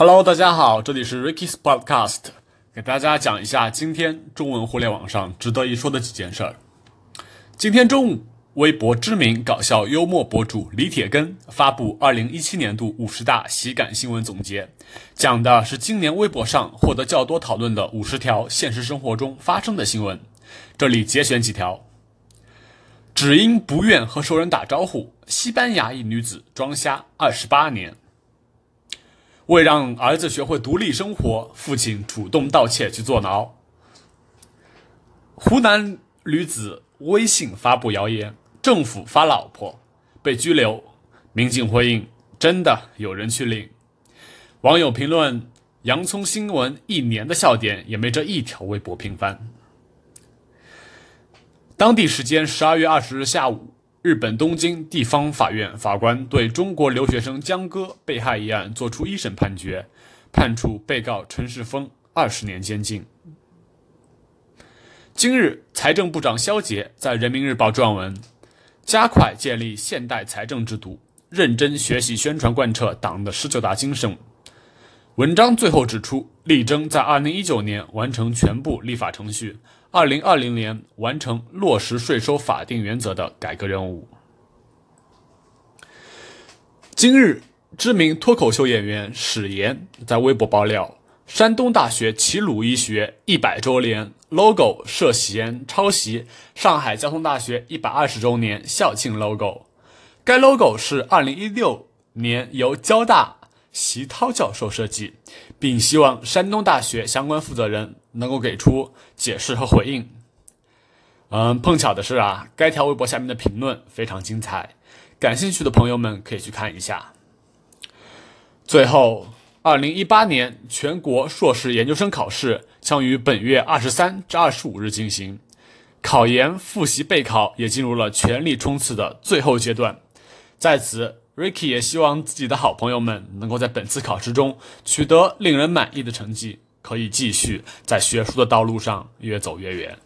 Hello，大家好，这里是 Ricky's Podcast，给大家讲一下今天中文互联网上值得一说的几件事儿。今天中午，微博知名搞笑幽默博主李铁根发布2017年度五十大喜感新闻总结，讲的是今年微博上获得较多讨论的五十条现实生活中发生的新闻。这里节选几条：只因不愿和熟人打招呼，西班牙一女子装瞎二十八年。为让儿子学会独立生活，父亲主动盗窃去坐牢。湖南女子微信发布谣言，政府发老婆被拘留，民警回应：真的有人去领。网友评论：洋葱新闻一年的笑点也没这一条微博频繁。当地时间十二月二十日下午。日本东京地方法院法官对中国留学生江歌被害一案作出一审判决，判处被告陈世峰二十年监禁。今日，财政部长肖捷在人民日报撰文，加快建立现代财政制度，认真学习宣传贯彻党的十九大精神。文章最后指出，力争在二零一九年完成全部立法程序。二零二零年完成落实税收法定原则的改革任务。今日，知名脱口秀演员史岩在微博爆料，山东大学齐鲁医学一百周年 logo 涉嫌抄袭上海交通大学一百二十周年校庆 logo。该 logo 是二零一六年由交大席涛教授设计，并希望山东大学相关负责人。能够给出解释和回应。嗯，碰巧的是啊，该条微博下面的评论非常精彩，感兴趣的朋友们可以去看一下。最后，二零一八年全国硕士研究生考试将于本月二十三至二十五日进行，考研复习备考也进入了全力冲刺的最后阶段。在此，Ricky 也希望自己的好朋友们能够在本次考试中取得令人满意的成绩。可以继续在学术的道路上越走越远。